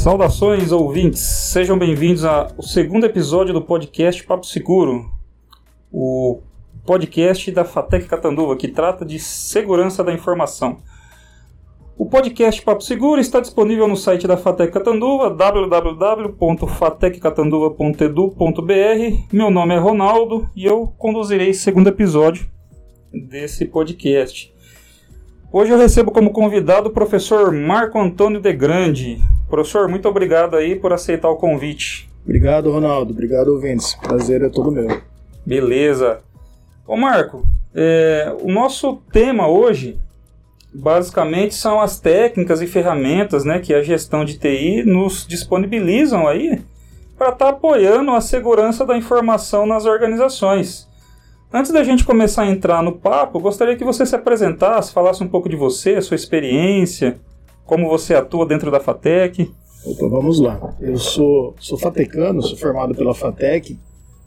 Saudações, ouvintes! Sejam bem-vindos ao segundo episódio do podcast Papo Seguro, o podcast da Fatec Catanduva, que trata de segurança da informação. O podcast Papo Seguro está disponível no site da Fatec Catanduva, www.fateccatanduva.edu.br. Meu nome é Ronaldo e eu conduzirei o segundo episódio desse podcast. Hoje eu recebo como convidado o professor Marco Antônio de Grande. Professor, muito obrigado aí por aceitar o convite. Obrigado, Ronaldo. Obrigado, ouvintes. Prazer é todo meu. Beleza. Ô Marco, é, o nosso tema hoje basicamente são as técnicas e ferramentas né, que a gestão de TI nos disponibilizam aí para estar tá apoiando a segurança da informação nas organizações. Antes da gente começar a entrar no papo, gostaria que você se apresentasse, falasse um pouco de você, sua experiência, como você atua dentro da FATEC. Opa, vamos lá. Eu sou, sou fatecano, sou formado pela FATEC,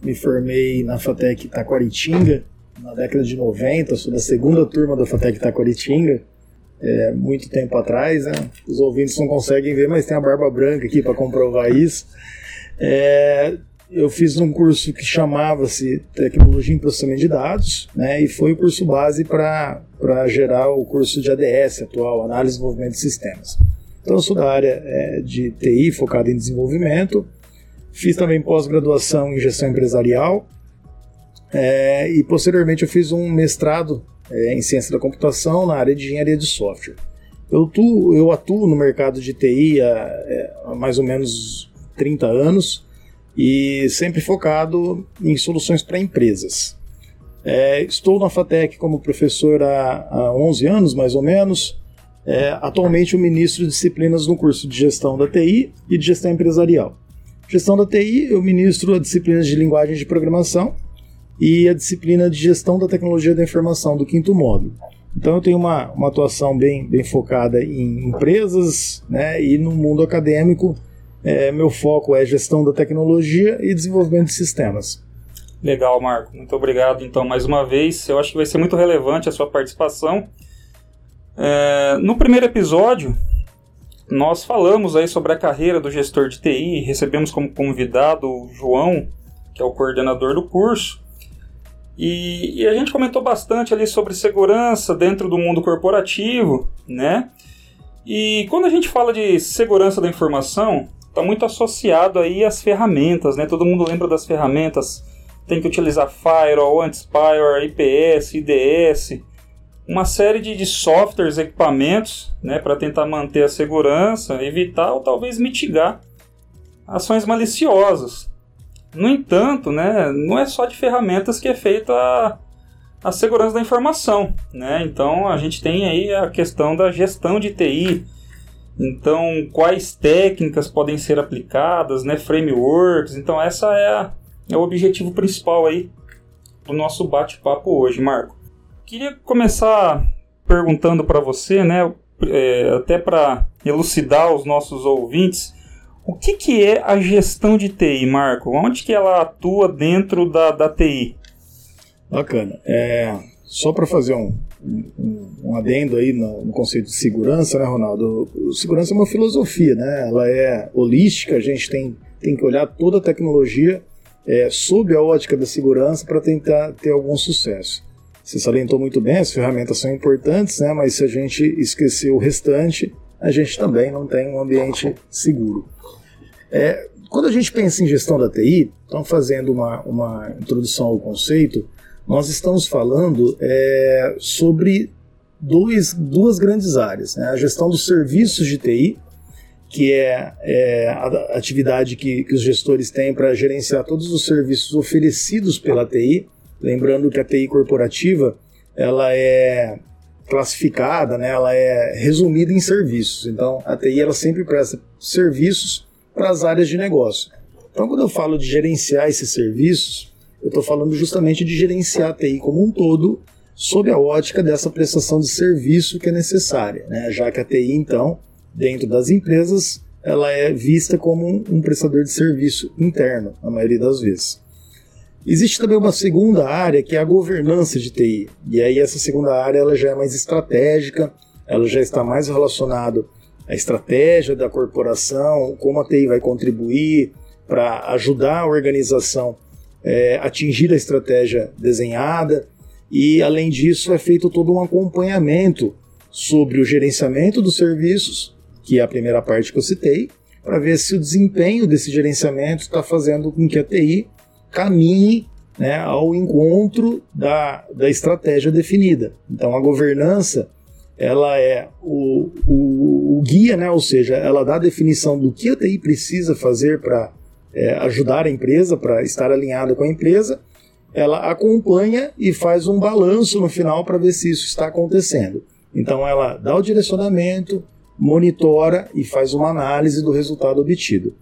me formei na FATEC Taquaritinga na década de 90, sou da segunda turma da FATEC Taquaritinga, é, muito tempo atrás, né? Os ouvintes não conseguem ver, mas tem a barba branca aqui para comprovar isso. É, eu fiz um curso que chamava-se Tecnologia em Processamento de Dados, né, e foi o curso base para gerar o curso de ADS atual, Análise e Desenvolvimento de Sistemas. Então, eu sou da área é, de TI, focado em desenvolvimento, fiz também pós-graduação em gestão empresarial, é, e posteriormente eu fiz um mestrado é, em ciência da computação na área de engenharia de software. Eu atuo, eu atuo no mercado de TI há, é, há mais ou menos 30 anos, e sempre focado em soluções para empresas. É, estou na FATEC como professor há, há 11 anos, mais ou menos. É, atualmente, o ministro de disciplinas no curso de gestão da TI e de gestão empresarial. Gestão da TI, eu ministro a disciplina de linguagem de programação e a disciplina de gestão da tecnologia da informação do quinto módulo. Então, eu tenho uma, uma atuação bem, bem focada em empresas né, e no mundo acadêmico é, meu foco é gestão da tecnologia e desenvolvimento de sistemas. Legal, Marco. Muito obrigado, então, mais uma vez. Eu acho que vai ser muito relevante a sua participação. É, no primeiro episódio, nós falamos aí sobre a carreira do gestor de TI, recebemos como convidado o João, que é o coordenador do curso, e, e, a gente comentou bastante ali sobre segurança dentro do mundo corporativo, né? E quando a gente fala de segurança da informação, está muito associado aí às ferramentas, né? Todo mundo lembra das ferramentas. Tem que utilizar Firewall, Antispire, IPS, IDS, uma série de, de softwares, equipamentos, né, para tentar manter a segurança, evitar ou talvez mitigar ações maliciosas. No entanto, né, não é só de ferramentas que é feita a, a segurança da informação, né? Então a gente tem aí a questão da gestão de TI, então, quais técnicas podem ser aplicadas, né, frameworks. Então, essa é, a, é o objetivo principal aí do nosso bate-papo hoje, Marco. Queria começar perguntando para você, né, é, até para elucidar os nossos ouvintes, o que, que é a gestão de TI, Marco? Onde que ela atua dentro da, da TI? Bacana. É, só para fazer um, um, um, adendo aí no, no, conceito de segurança, né, Ronaldo? O, segurança é uma filosofia, né? Ela é holística, a gente tem, tem que olhar toda a tecnologia é, sob a ótica da segurança para tentar ter algum sucesso. Você salientou muito bem, as ferramentas são importantes, né? Mas se a gente esquecer o restante, a gente também não tem um ambiente seguro. É, quando a gente pensa em gestão da TI, estamos fazendo uma, uma introdução ao conceito, nós estamos falando é, sobre dois, duas grandes áreas: né? a gestão dos serviços de TI, que é, é a atividade que, que os gestores têm para gerenciar todos os serviços oferecidos pela TI. Lembrando que a TI corporativa ela é classificada, né? ela é resumida em serviços. Então, a TI ela sempre presta serviços para as áreas de negócio. Então, quando eu falo de gerenciar esses serviços, eu estou falando justamente de gerenciar a TI como um todo, sob a ótica dessa prestação de serviço que é necessária, né? já que a TI, então, dentro das empresas, ela é vista como um, prestador de serviço interno, na maioria das vezes. Existe também uma segunda área que é a governança de TI, e aí essa segunda área ela já é mais estratégica, ela já está mais relacionada a estratégia da corporação, como a TI vai contribuir para ajudar a organização é, atingir a estratégia desenhada. E, além disso, é feito todo um acompanhamento sobre o gerenciamento dos serviços, que é a primeira parte que eu citei, para ver se o desempenho desse gerenciamento está fazendo com que a TI caminhe né, ao encontro da, da estratégia definida. Então, a governança ela é o, o, o guia, né, ou seja, ela dá a definição do que a TI precisa fazer para é, ajudar a empresa, para estar alinhada com a empresa. Ela acompanha e faz um balanço no final para ver se isso está acontecendo. Então, ela dá o direcionamento, monitora e faz uma análise do resultado obtido.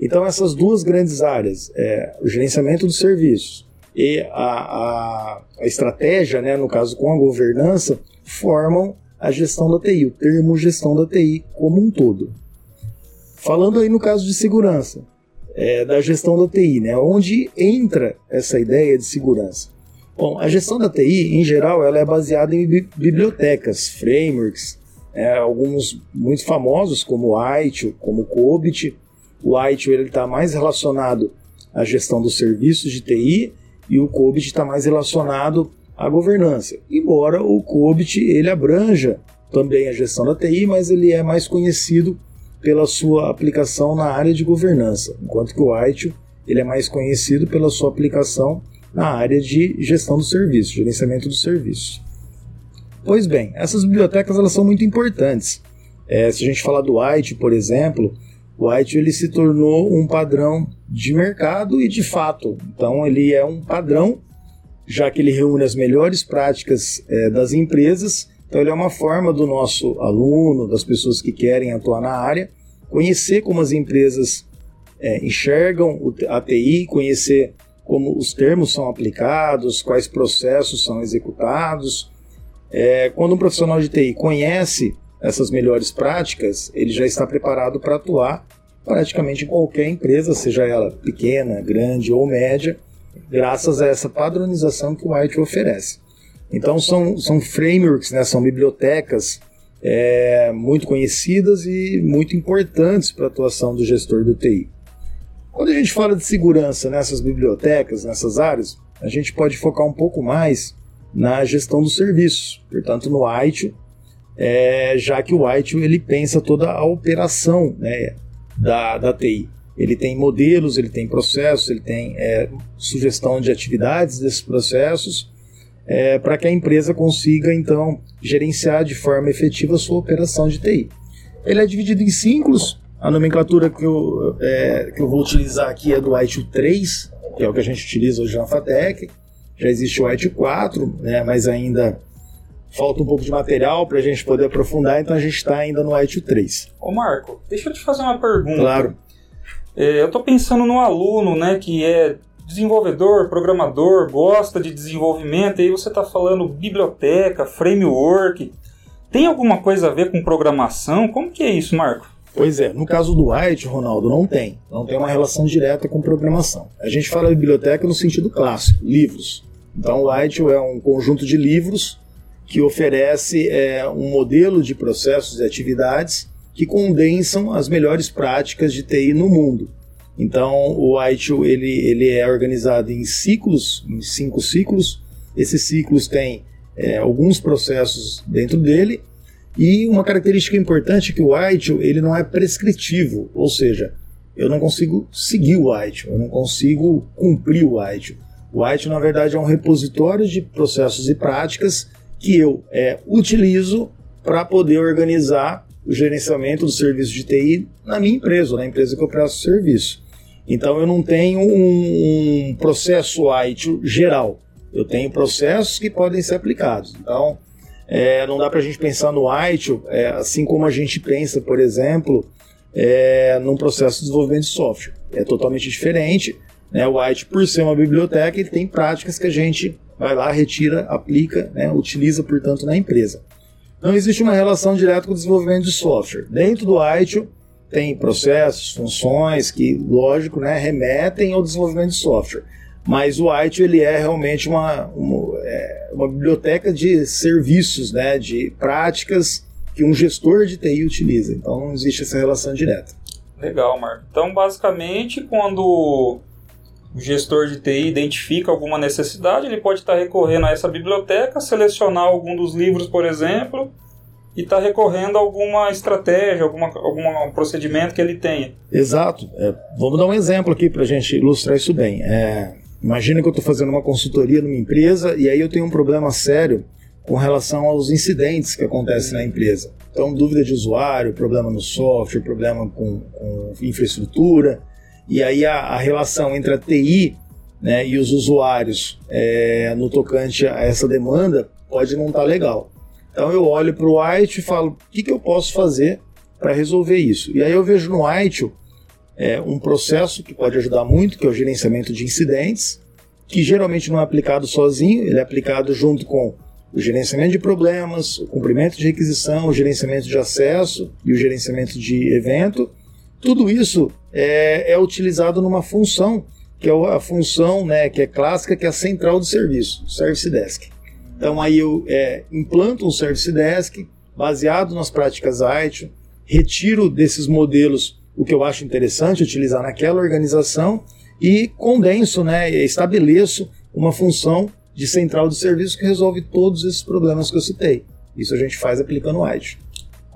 Então, essas duas grandes áreas, é, o gerenciamento dos serviços e a, a, a, estratégia, né, no caso com a governança, formam a gestão da TI, o termo gestão da TI como um todo. Falando aí no caso de segurança, é, da gestão da TI, né, onde entra essa ideia de segurança? Bom, a gestão da TI, em geral, ela é baseada em bibliotecas, frameworks, é, alguns muito famosos como o ITIL, como o COBIT, o ITIL está mais relacionado à gestão dos serviços de TI e o COBIT está mais relacionado à governança. Embora o COBIT ele abranja também a gestão da TI, mas ele é mais conhecido pela sua aplicação na área de governança, enquanto que o ITIL ele é mais conhecido pela sua aplicação na área de gestão do serviço, gerenciamento do serviço. Pois bem, essas bibliotecas elas são muito importantes. É, se a gente falar do ITIL, por exemplo, o ITIL ele se tornou um padrão de mercado e de fato. Então ele é um padrão, já que ele reúne as melhores práticas é, das empresas. Então ele é uma forma do nosso aluno, das pessoas que querem atuar na área, conhecer como as empresas é, enxergam a TI, conhecer como os termos são aplicados, quais processos são executados. É, quando um profissional de TI conhece essas melhores práticas, ele já está preparado para atuar praticamente em qualquer empresa, seja ela pequena, grande ou média, graças a essa padronização que o White oferece. Então são, são frameworks, né, são bibliotecas é, muito conhecidas e muito importantes para a atuação do gestor do TI. Quando a gente fala de segurança nessas bibliotecas, nessas áreas, a gente pode focar um pouco mais na gestão dos serviços, portanto no ITIL, é, já que o ITIL ele pensa toda a operação né, da, da TI. Ele tem modelos, ele tem processos, ele tem é, sugestão de atividades desses processos é, para que a empresa consiga então gerenciar de forma efetiva a sua operação de TI. Ele é dividido em ciclos. A nomenclatura que eu, é, que eu vou utilizar aqui é do ITIL 3, que é o que a gente utiliza hoje na FATEC. Já existe o ITIL 4, né, mas ainda falta um pouco de material para a gente poder aprofundar, então a gente está ainda no ITU 3. Ô Marco, deixa eu te fazer uma pergunta. Claro. É, eu estou pensando no aluno né, que é desenvolvedor, programador, gosta de desenvolvimento, e aí você está falando biblioteca, framework. Tem alguma coisa a ver com programação? Como que é isso, Marco? Pois é, no caso do White, Ronaldo, não tem. Não tem uma relação direta com programação. A gente fala biblioteca no sentido clássico, livros. Então o White é um conjunto de livros que oferece é, um modelo de processos e atividades que condensam as melhores práticas de TI no mundo. Então, o ITIL ele, ele é organizado em ciclos, em cinco ciclos. Esses ciclos têm é, alguns processos dentro dele e uma característica importante é que o ITIL ele não é prescritivo, ou seja, eu não consigo seguir o ITIL, eu não consigo cumprir o ITIL. O ITIL, na verdade, é um repositório de processos e práticas que eu é, utilizo para poder organizar o gerenciamento do serviço de TI na minha empresa, na empresa que eu presto serviço. Então eu não tenho um, um processo IT geral, eu tenho processos que podem ser aplicados. Então é, não dá para a gente pensar no IT é, assim como a gente pensa, por exemplo, é, num processo de desenvolvimento de software. É totalmente diferente. Né? O IT, por ser uma biblioteca, ele tem práticas que a gente vai lá, retira, aplica, né, utiliza, portanto, na empresa. Não existe uma relação direta com o desenvolvimento de software. Dentro do ITIL tem processos, funções que, lógico, né, remetem ao desenvolvimento de software. Mas o ITIL ele é realmente uma, uma, é, uma biblioteca de serviços, né, de práticas que um gestor de TI utiliza. Então não existe essa relação direta. Legal, Marco. Então, basicamente, quando o gestor de TI identifica alguma necessidade, ele pode estar recorrendo a essa biblioteca, selecionar algum dos livros, por exemplo, e estar recorrendo a alguma estratégia, alguma, algum procedimento que ele tenha. Exato. É, vamos dar um exemplo aqui para a gente ilustrar isso bem. É, imagina que eu estou fazendo uma consultoria numa empresa e aí eu tenho um problema sério com relação aos incidentes que acontecem na empresa. Então, dúvida de usuário, problema no software, problema com, com infraestrutura, e aí a, a, relação entre a TI né, e os usuários é, no tocante a essa demanda pode não estar tá legal. Então eu olho para o White e falo, o que, que eu posso fazer para resolver isso? E aí eu vejo no White é, um processo que pode ajudar muito, que é o gerenciamento de incidentes, que geralmente não é aplicado sozinho, ele é aplicado junto com o gerenciamento de problemas, o cumprimento de requisição, o gerenciamento de acesso e o gerenciamento de evento. Tudo isso é, é utilizado numa função, que é a função né, que é clássica, que é a central do serviço, Service Desk. Então aí eu é, implanto um Service Desk baseado nas práticas ITIL, retiro desses modelos o que eu acho interessante utilizar naquela organização e condenso, né, estabeleço uma função de central de serviço que resolve todos esses problemas que eu citei. Isso a gente faz aplicando o IDE.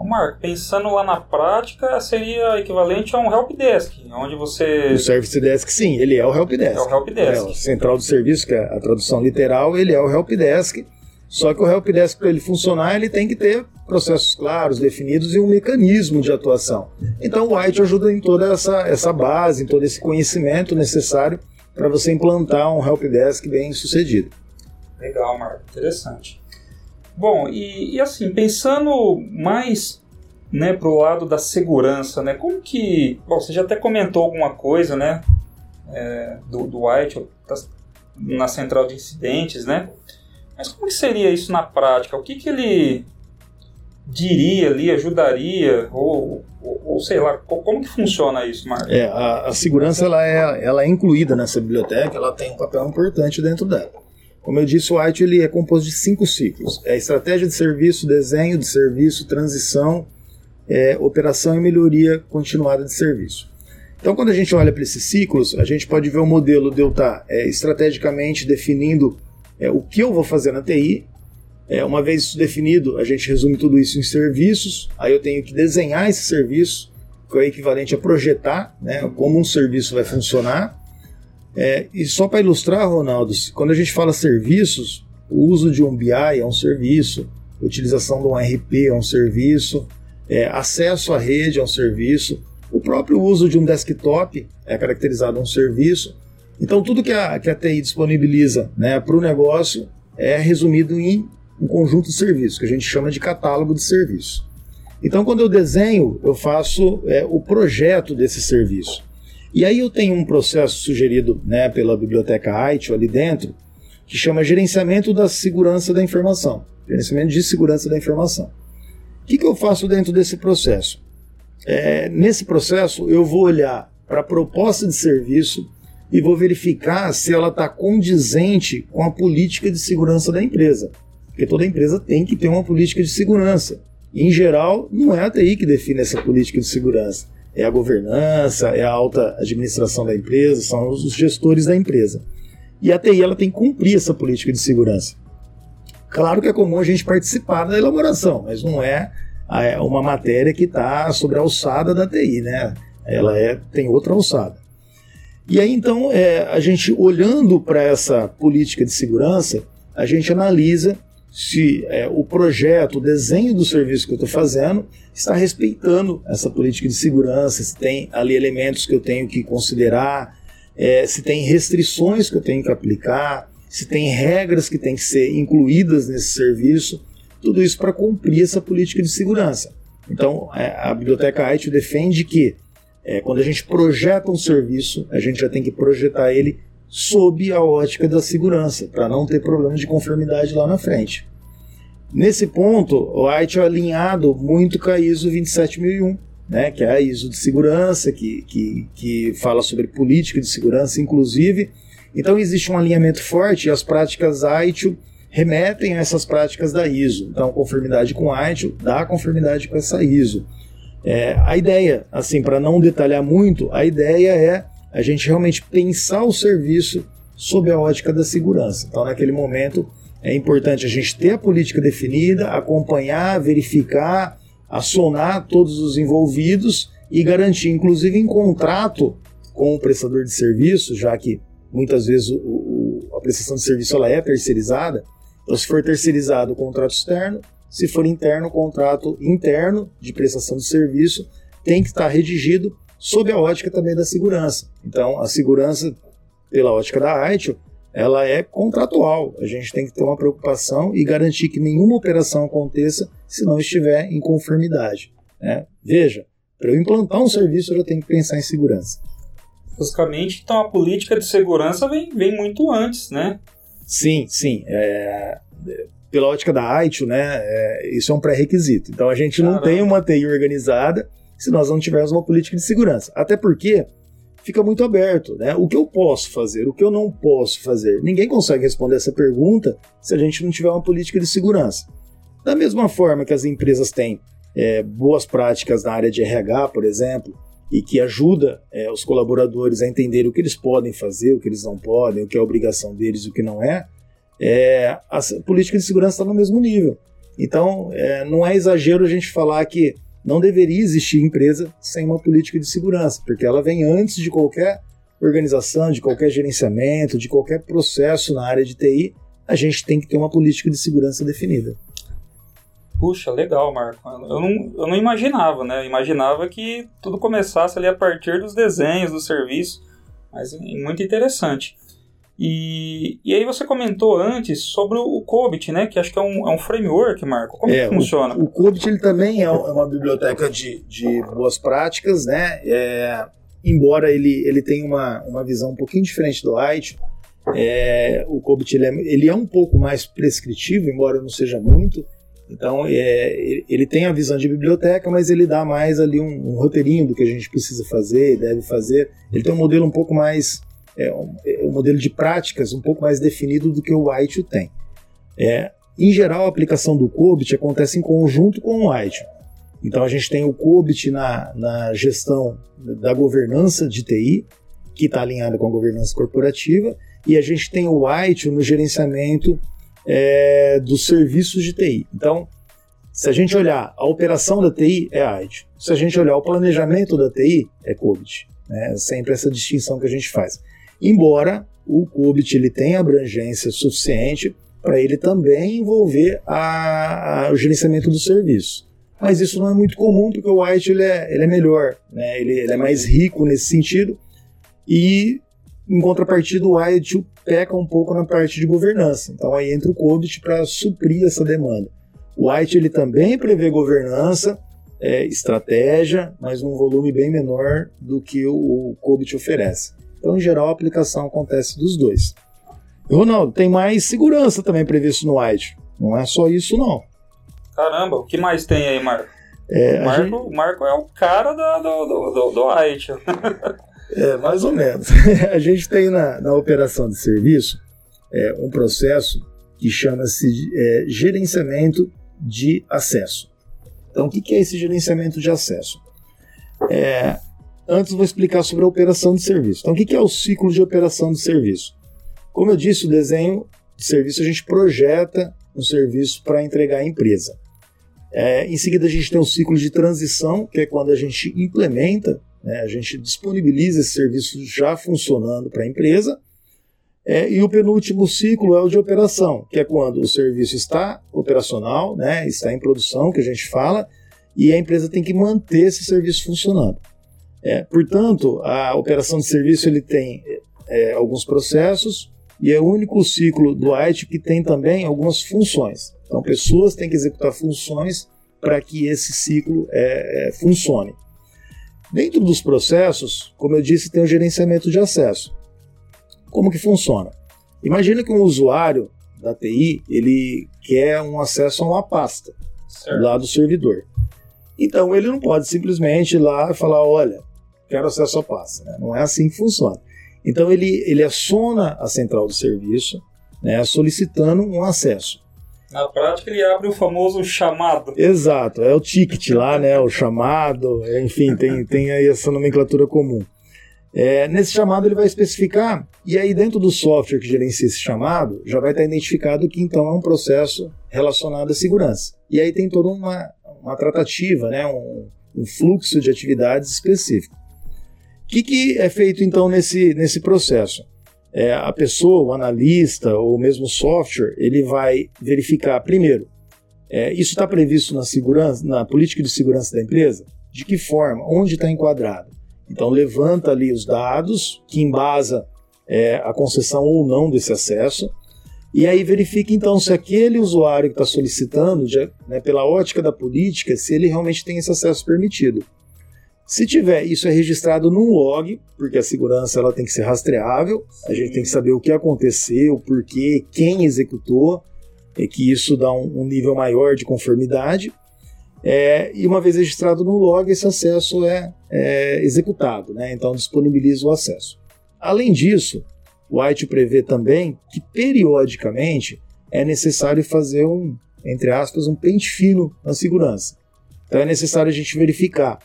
Ô Marco, pensando lá na prática, seria equivalente a um helpdesk, onde você... O Service Desk, sim, ele é o helpdesk. É o helpdesk. É, o central de serviço, que é a tradução literal, ele é o helpdesk, só que o helpdesk, para ele funcionar, ele tem que ter processos claros, definidos e um mecanismo de atuação. Então o White ajuda em toda essa, essa base, em todo esse conhecimento necessário para você implantar um helpdesk bem sucedido. Legal, Marco, interessante. Bom, e, e assim, pensando mais né, para o lado da segurança, né, como que. Bom, você já até comentou alguma coisa né, é, do, do White na central de incidentes, né? Mas como que seria isso na prática? O que, que ele diria ali, ajudaria, ou, ou, ou, sei lá, como que funciona isso, Marco? É, a, a segurança ela é, ela é incluída nessa biblioteca, ela tem um papel importante dentro dela. Como eu disse, o White ele é composto de cinco ciclos: é estratégia de serviço, desenho de serviço, transição, é, operação e melhoria continuada de serviço. Então, quando a gente olha para esses ciclos, a gente pode ver o modelo de eu estar é, estrategicamente definindo é, o que eu vou fazer na TI. É, uma vez isso definido, a gente resume tudo isso em serviços. Aí eu tenho que desenhar esse serviço, que é equivalente a projetar né, como um serviço vai funcionar. É, e só para ilustrar, Ronaldo, quando a gente fala serviços, o uso de um BI é um serviço, utilização de um RP é um serviço, é, acesso à rede é um serviço, o próprio uso de um desktop é caracterizado um serviço. Então, tudo que a, que a TI disponibiliza né, para o negócio é resumido em um conjunto de serviços, que a gente chama de catálogo de serviços. Então, quando eu desenho, eu faço é, o projeto desse serviço. E aí eu tenho um processo sugerido né, pela biblioteca ITIL ali dentro, que chama Gerenciamento da Segurança da Informação. Gerenciamento de Segurança da Informação. O que, que eu faço dentro desse processo? É, nesse processo, eu vou olhar para a proposta de serviço e vou verificar se ela está condizente com a política de segurança da empresa. Porque toda empresa tem que ter uma política de segurança. Em geral, não é a TI que define essa política de segurança é a governança, é a alta administração da empresa, são os gestores da empresa. E a TI ela tem que cumprir essa política de segurança. Claro que é comum a gente participar da elaboração, mas não é, é uma matéria que está sobre a alçada da TI, né? Ela é, tem outra alçada. E aí então, é, a gente olhando para essa política de segurança, a gente analisa se é, o projeto, o desenho do serviço que eu estou fazendo está respeitando essa política de segurança, se tem ali elementos que eu tenho que considerar, é, se tem restrições que eu tenho que aplicar, se tem regras que têm que ser incluídas nesse serviço, tudo isso para cumprir essa política de segurança. Então, é, a Biblioteca IT defende que é, quando a gente projeta um serviço, a gente já tem que projetar ele sob a ótica da segurança, para não ter problema de conformidade lá na frente. Nesse ponto, o White é alinhado muito com a ISO 27001, né, que é a ISO de segurança, que, que, que fala sobre política de segurança, inclusive. Então existe um alinhamento forte e as práticas ITIL remetem a essas práticas da ISO. Então, conformidade com ITIL dá conformidade com essa ISO. É, a ideia, assim, para não detalhar muito, a ideia é a gente realmente pensar o serviço sob a ótica da segurança. Então, naquele momento, é importante a gente ter a política definida, acompanhar, verificar, acionar todos os envolvidos e garantir, inclusive em contrato com o prestador de serviço, já que muitas vezes o, o, a prestação de serviço ela é terceirizada. Então, se for terceirizado, o contrato externo, se for interno, o contrato interno de prestação de serviço tem que estar redigido sob a ótica também da segurança. Então, a segurança, pela ótica da ITIL, ela é contratual. A gente tem que ter uma preocupação e garantir que nenhuma operação aconteça se não estiver em conformidade. Né? Veja, para eu implantar um serviço, eu já tenho que pensar em segurança. Basicamente, então a política de segurança vem, vem muito antes, né? Sim, sim. É, pela ótica da ITIL, né, é, isso é um pré-requisito. Então a gente não Caramba. tem uma TI organizada se nós não tivermos uma política de segurança. Até porque fica muito aberto, né? O que eu posso fazer, o que eu não posso fazer. Ninguém consegue responder essa pergunta se a gente não tiver uma política de segurança. Da mesma forma que as empresas têm é, boas práticas na área de RH, por exemplo, e que ajuda é, os colaboradores a entender o que eles podem fazer, o que eles não podem, o que é obrigação deles o que não é, é a política de segurança está no mesmo nível. Então, é, não é exagero a gente falar que não deveria existir empresa sem uma política de segurança, porque ela vem antes de qualquer organização, de qualquer gerenciamento, de qualquer processo na área de TI, a gente tem que ter uma política de segurança definida. Puxa, legal, Marco. Eu não, eu não imaginava, né? Eu imaginava que tudo começasse ali a partir dos desenhos, do serviço, mas é muito interessante. E, e aí você comentou antes sobre o COBIT, né? Que acho que é um, é um framework, Marco. Como é, que funciona? O, o COBIT ele também é, é uma biblioteca de, de boas práticas, né? É, embora ele, ele tenha uma, uma visão um pouquinho diferente do Light, é, o COBIT ele é, ele é um pouco mais prescritivo, embora não seja muito. Então, é, ele tem a visão de biblioteca, mas ele dá mais ali um, um roteirinho do que a gente precisa fazer, deve fazer. Ele tem um modelo um pouco mais é um, é um, modelo de práticas um pouco mais definido do que o White tem. É, em geral, a aplicação do COBIT acontece em conjunto com o White. Então a gente tem o COBIT na, na gestão da governança de TI, que está alinhada com a governança corporativa, e a gente tem o White no gerenciamento é, dos serviços de TI. Então, se a gente olhar a operação da TI, é IT. Se a gente olhar o planejamento da TI, é COBIT. É sempre essa distinção que a gente faz embora o CUBIT ele tenha abrangência suficiente para ele também envolver a, a, o gerenciamento do serviço. Mas isso não é muito comum porque o White ele é, ele é melhor, né? ele, ele é mais rico nesse sentido e em contrapartida o White peca um pouco na parte de governança. Então aí entra o COBIT para suprir essa demanda. O White ele também prevê governança, é, estratégia, mas num volume bem menor do que o, o COBIT oferece. Então, em geral, a aplicação acontece dos dois. Ronaldo, tem mais segurança também previsto no White. Não é só isso, não. Caramba, o que mais tem aí, Marco? É, o, Marco gente... Marco é o cara do, do, do, do White. é, mais ou menos. a gente tem na, na operação de serviço é, um processo que chama-se é, gerenciamento de acesso. Então, o que é esse gerenciamento de acesso? É, Antes vou explicar sobre a operação de serviço. Então, o que é o ciclo de operação de serviço? Como eu disse, o desenho de serviço a gente projeta um serviço para entregar à empresa. É, em seguida, a gente tem o ciclo de transição, que é quando a gente implementa, né, a gente disponibiliza esse serviço já funcionando para a empresa. É, e o penúltimo ciclo é o de operação, que é quando o serviço está operacional, né, está em produção, que a gente fala, e a empresa tem que manter esse serviço funcionando. É, portanto, a operação de serviço ele tem é, alguns processos e é o único ciclo do IT que tem também algumas funções. Então, pessoas têm que executar funções para que esse ciclo é, é, funcione. Dentro dos processos, como eu disse, tem o gerenciamento de acesso. Como que funciona? Imagina que um usuário da TI ele quer um acesso a uma pasta certo. lá do servidor. Então ele não pode simplesmente ir lá e falar, olha, quero acesso à pasta. Né? Não é assim que funciona. Então ele, ele aciona a central do serviço, né, solicitando um acesso. Na prática, ele abre o famoso chamado. Exato, é o ticket lá, né, o chamado, enfim, tem, tem aí essa nomenclatura comum. É, nesse chamado ele vai especificar, e aí dentro do software que gerencia esse chamado, já vai estar identificado que então é um processo relacionado à segurança. E aí tem toda uma, uma tratativa, né, um, um fluxo de atividades específico. Que, que é feito então nesse, nesse processo? É, a pessoa, o analista ou mesmo o software, ele vai verificar primeiro, é, isso está previsto na segurança, na política de segurança da empresa? De que forma? Onde está enquadrado? Então levanta ali os dados que embasa é, a concessão ou não desse acesso, e aí verifica então se aquele usuário que está solicitando, né, pela ótica da política, se ele realmente tem esse acesso permitido. Se tiver, isso é registrado num log, porque a segurança ela tem que ser rastreável, a gente tem que saber o que aconteceu, por quê, quem executou, e que isso dá um, um nível maior de conformidade. É, e uma vez registrado no log, esse acesso é, é executado, né? então disponibiliza o acesso. Além disso, o White prevê também que periodicamente é necessário fazer um, entre aspas, um pente fino na segurança. Então é necessário a gente verificar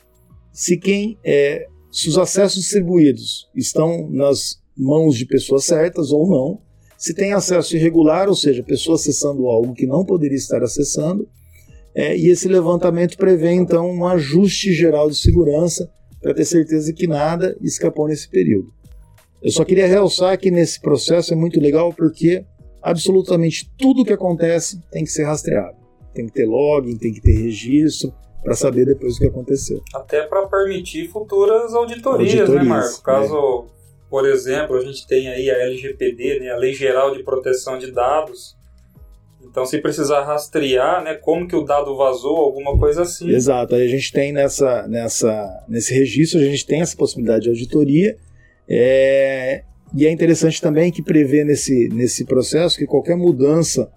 se quem é, se os acessos distribuídos estão nas mãos de pessoas certas ou não, se tem acesso irregular, ou seja, pessoa acessando algo que não poderia estar acessando, é, e esse levantamento prevê então um ajuste geral de segurança para ter certeza que nada escapou nesse período. Eu só queria realçar que nesse processo é muito legal porque absolutamente tudo que acontece tem que ser rastreado. Tem que ter login, tem que ter registro para saber depois o que aconteceu. Até para permitir futuras auditorias, né, auditorias né, Marco? Caso, é. por exemplo, a gente tem aí a LGPD, né, a Lei Geral de Proteção de Dados, então, se precisar rastrear, né, como que o dado vazou, alguma coisa assim. Exato. Aí a gente tem nessa, nessa, nesse registro, a gente tem essa possibilidade de auditoria. É, e é interessante também que prevê nesse, nesse processo que qualquer mudança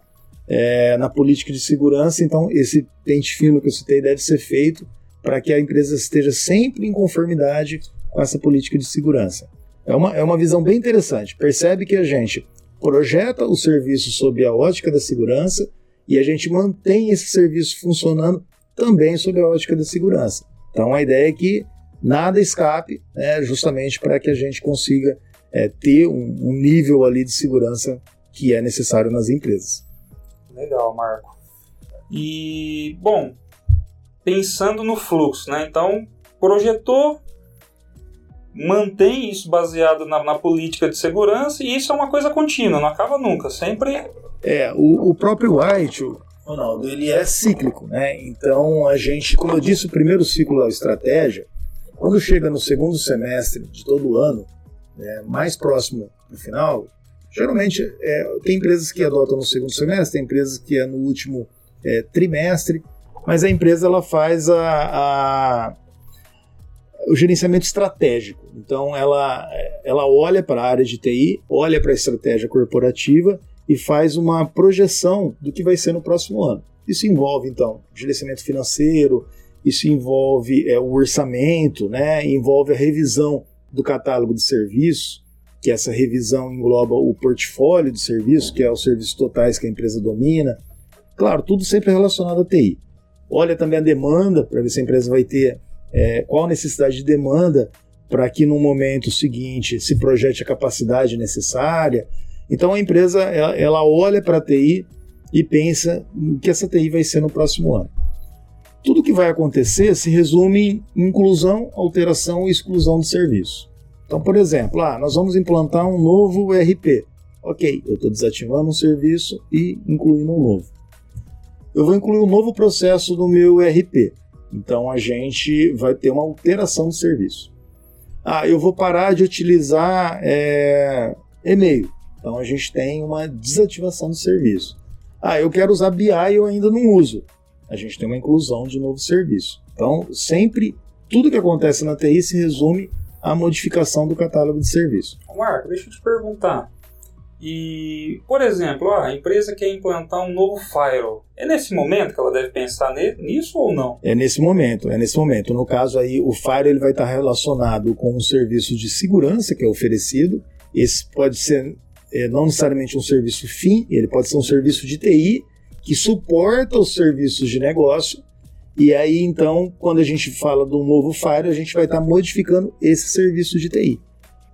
é, na política de segurança, então esse pente fino que eu citei deve ser feito para que a empresa esteja sempre em conformidade com essa política de segurança. É uma, é uma visão bem interessante. Percebe que a gente projeta o serviço sob a ótica da segurança e a gente mantém esse serviço funcionando também sob a ótica da segurança. Então a ideia é que nada escape, né, justamente para que a gente consiga é, ter um, um nível ali de segurança que é necessário nas empresas. Legal, Marco. E, bom, pensando no fluxo, né? Então, projetou, mantém isso baseado na, na, política de segurança e isso é uma coisa contínua, não acaba nunca, sempre. É, o, o próprio White, Ronaldo, ele é cíclico, né? Então a gente, como eu disse, o primeiro ciclo da estratégia, quando chega no segundo semestre de todo ano, né, mais próximo do final, geralmente é, tem empresas que adotam no segundo semestre, tem empresas que é no último é, trimestre, mas a empresa ela faz a, a o gerenciamento estratégico. Então ela, ela olha para a área de TI, olha para a estratégia corporativa e faz uma projeção do que vai ser no próximo ano. Isso envolve então gerenciamento financeiro, isso envolve é, o orçamento, né? envolve a revisão do catálogo de serviços, que essa revisão engloba o portfólio de serviços, que é os serviços totais que a empresa domina. Claro, tudo sempre relacionado à TI. Olha também a demanda, para ver se a empresa vai ter é, qual a necessidade de demanda para que no momento seguinte se projete a capacidade necessária. Então a empresa ela, ela olha para a TI e pensa no que essa TI vai ser no próximo ano. Tudo que vai acontecer se resume em inclusão, alteração e exclusão de serviço. Então, por exemplo, ah, nós vamos implantar um novo ERP. Ok, eu estou desativando um serviço e incluindo um novo. Eu vou incluir um novo processo no meu ERP. Então a gente vai ter uma alteração do serviço. Ah, eu vou parar de utilizar é, e-mail. Então a gente tem uma desativação do serviço. Ah, eu quero usar BI e eu ainda não uso. A gente tem uma inclusão de novo serviço. Então, sempre, tudo que acontece na TI se resume à modificação do catálogo de serviço. Marco, deixa eu te perguntar. E, por exemplo, a empresa quer implantar um novo firewall. É nesse momento que ela deve pensar nisso ou não? É nesse momento, é nesse momento. No caso aí, o firewall ele vai estar relacionado com um serviço de segurança que é oferecido. Esse pode ser é, não necessariamente um serviço fim, ele pode ser um serviço de TI que suporta os serviços de negócio. E aí, então, quando a gente fala de um novo Fire, a gente vai estar tá modificando esse serviço de TI.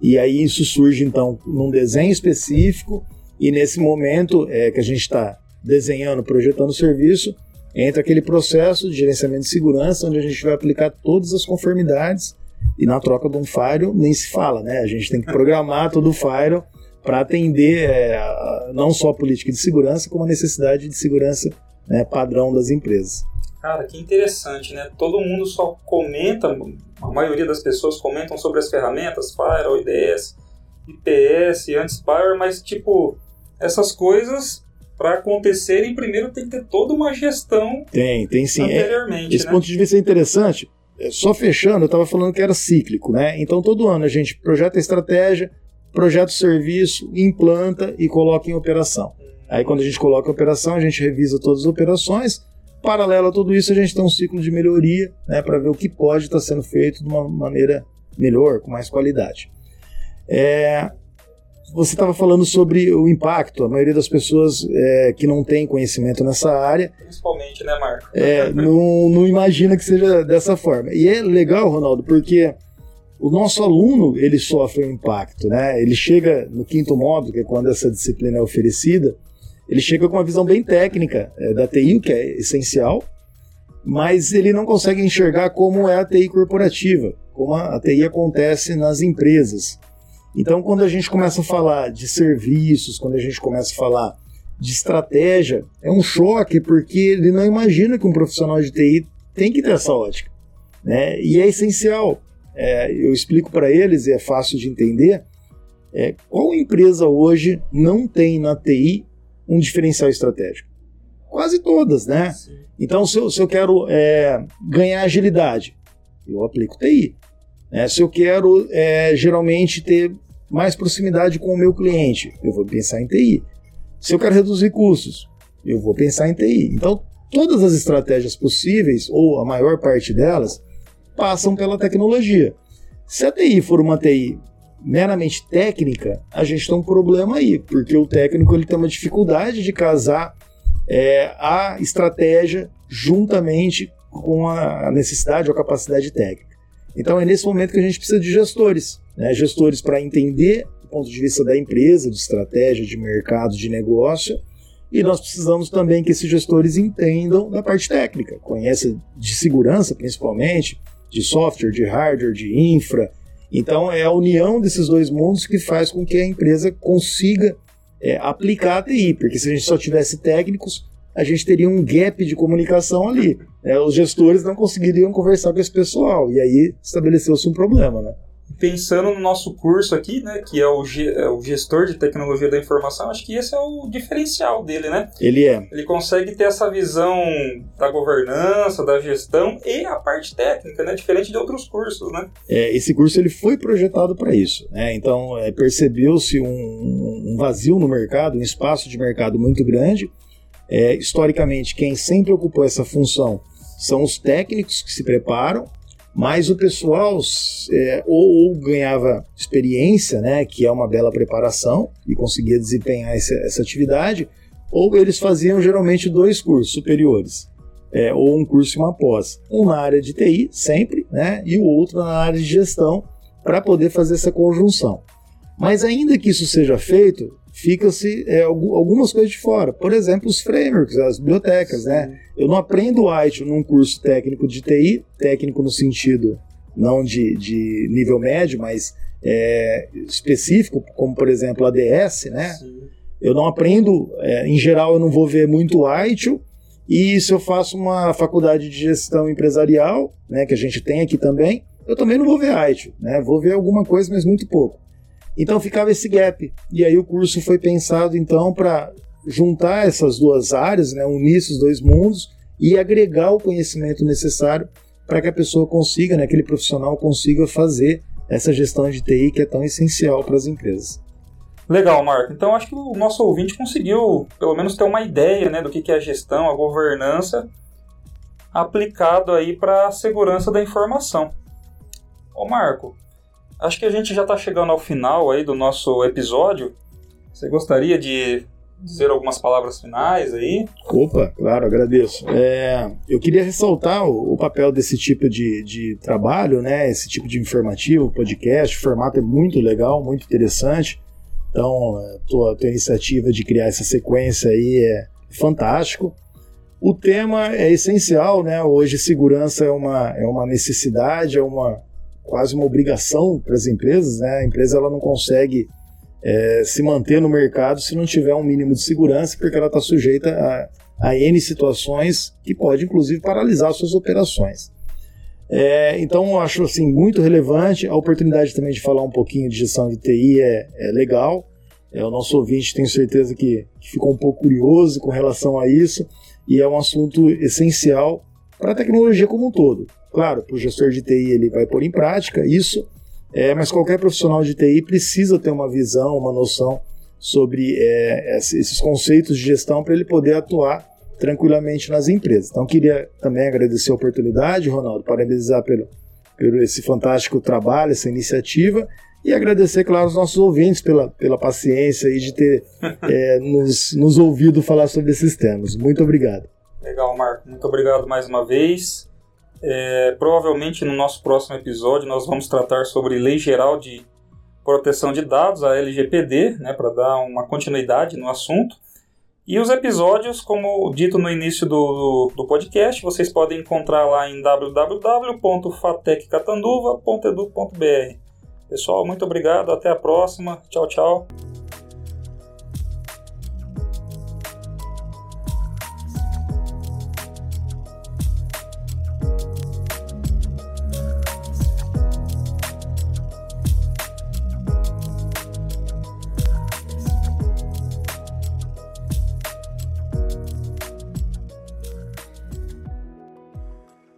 E aí isso surge, então, num desenho específico, e nesse momento é, que a gente está desenhando, projetando o serviço, entra aquele processo de gerenciamento de segurança, onde a gente vai aplicar todas as conformidades, e na troca de um Firewall nem se fala, né? A gente tem que programar todo o Firewall para atender é, não só a política de segurança, como a necessidade de segurança né, padrão das empresas. Cara, que interessante, né? Todo mundo só comenta, a maioria das pessoas comentam sobre as ferramentas, Firewall, IDS, IPS, Antispire, mas tipo, essas coisas para acontecerem, primeiro tem que ter toda uma gestão. Tem, tem sim. É, anteriormente, é, esse né? ponto de vista é interessante. É, só fechando, eu estava falando que era cíclico, né? Então todo ano a gente projeta a estratégia, projeta o serviço, implanta e coloca em operação. Aí quando a gente coloca em operação, a gente revisa todas as operações. Paralelo a tudo isso, a gente tem um ciclo de melhoria, né, para ver o que pode estar sendo feito de uma maneira melhor, com mais qualidade. É, você estava falando sobre o impacto, a maioria das pessoas é, que não tem conhecimento nessa área. Principalmente, né, Marco? É, não, não imagina que seja dessa forma. E é legal, Ronaldo, porque o nosso aluno ele sofre um impacto, né? Ele chega no quinto módulo, que é quando essa disciplina é oferecida, ele chega com uma visão bem técnica é, da TI, o que é essencial, mas ele não consegue enxergar como é a TI corporativa, como a, a TI acontece nas empresas. Então, quando a gente começa a falar de serviços, quando a gente começa a falar de estratégia, é um choque porque ele não imagina que um profissional de TI tem que ter essa ótica. Né? E é essencial. É, eu explico para eles, e é fácil de entender, é, qual empresa hoje não tem na TI um diferencial estratégico? Quase todas, né? Então, se eu, se eu quero é, ganhar agilidade, eu aplico TI. Né? Se eu quero é, geralmente ter mais proximidade com o meu cliente, eu vou pensar em TI. Se eu quero reduzir custos, eu vou pensar em TI. Então, todas as estratégias possíveis, ou a maior parte delas, passam pela tecnologia. Se a TI for uma TI meramente técnica, a gente tem um problema aí, porque o técnico ele tem uma dificuldade de casar é, a estratégia juntamente com a necessidade ou capacidade técnica. Então é nesse momento que a gente precisa de gestores, né? gestores para entender o ponto de vista da empresa, de estratégia, de mercado, de negócio, e nós precisamos também que esses gestores entendam da parte técnica, conheçam de segurança principalmente, de software, de hardware, de infra. Então é a união desses dois mundos que faz com que a empresa consiga é, aplicar a TI, porque se a gente só tivesse técnicos, a gente teria um gap de comunicação ali. Né? Os gestores não conseguiriam conversar com esse pessoal, e aí estabeleceu-se um problema. Né? Pensando no nosso curso aqui, né, que é o, é o gestor de tecnologia da informação, acho que esse é o diferencial dele, né? Ele é. Ele consegue ter essa visão da governança, da gestão e a parte técnica, né? Diferente de outros cursos, né? É, esse curso ele foi projetado para isso, né? Então é, percebeu-se um, um vazio no mercado, um espaço de mercado muito grande, é, historicamente, quem sempre ocupou essa função são os técnicos que se preparam, mas o pessoal é, ou, ou, ganhava experiência, né, que é uma bela preparação, e conseguia desempenhar essa, essa atividade, ou eles faziam geralmente dois cursos superiores, é, ou um curso e uma pós. Um na área de TI, sempre, né, e o outro na área de gestão, para poder fazer essa conjunção. Mas ainda que isso seja feito, fica-se é, algumas coisas de fora. Por exemplo, os frameworks, as bibliotecas, né? Eu não aprendo ITIL num curso técnico de TI, técnico no sentido não de, de nível médio, mas é, específico, como por exemplo ADS, né? Sim. Eu não aprendo, é, em geral eu não vou ver muito ITIL, e se eu faço uma faculdade de gestão empresarial, né, que a gente tem aqui também, eu também não vou ver ITIL, né? Vou ver alguma coisa, mas muito pouco. Então ficava esse gap. E aí o curso foi pensado então para juntar essas duas áreas, né, unir esses dois mundos e agregar o conhecimento necessário para que a pessoa consiga, né, aquele profissional consiga fazer essa gestão de TI que é tão essencial para as empresas. Legal, Marco. Então acho que o nosso ouvinte conseguiu, pelo menos, ter uma ideia né, do que é a gestão, a governança, aplicado aí para a segurança da informação. Ô Marco, acho que a gente já está chegando ao final aí do nosso episódio. Você gostaria de dizer algumas palavras finais aí? Opa, claro, agradeço. É, eu queria ressaltar o, o, papel desse tipo de, de trabalho, né? Esse tipo de informativo, podcast, o formato é muito legal, muito interessante. Então, a tua, tua iniciativa de criar essa sequência aí é fantástico. O tema é essencial, né? Hoje segurança é uma, é uma necessidade, é uma quase uma obrigação para as empresas, né? A empresa ela não consegue é, se manter no mercado se não tiver um mínimo de segurança, porque ela está sujeita a, a N situações que pode inclusive paralisar suas operações. É, então eu acho assim muito relevante a oportunidade também de falar um pouquinho de gestão de TI é, é legal. É, o nosso ouvinte tenho certeza que, que ficou um pouco curioso com relação a isso e é um assunto essencial para a tecnologia como um todo. Claro, para o gestor de TI ele vai pôr em prática isso, é, mas qualquer profissional de TI precisa ter uma visão, uma noção sobre é, esses conceitos de gestão para ele poder atuar tranquilamente nas empresas. Então, queria também agradecer a oportunidade, Ronaldo, parabenizar pelo, pelo esse fantástico trabalho, essa iniciativa e agradecer, claro, os nossos ouvintes pela, pela paciência e de ter é, nos, nos ouvido falar sobre esses temas. Muito obrigado. Legal, Marco. Muito obrigado mais uma vez. É, provavelmente no nosso próximo episódio nós vamos tratar sobre Lei Geral de Proteção de Dados, a LGPD, né, para dar uma continuidade no assunto. E os episódios, como dito no início do, do podcast, vocês podem encontrar lá em www.fateccatanduva.edu.br. Pessoal, muito obrigado, até a próxima. Tchau, tchau.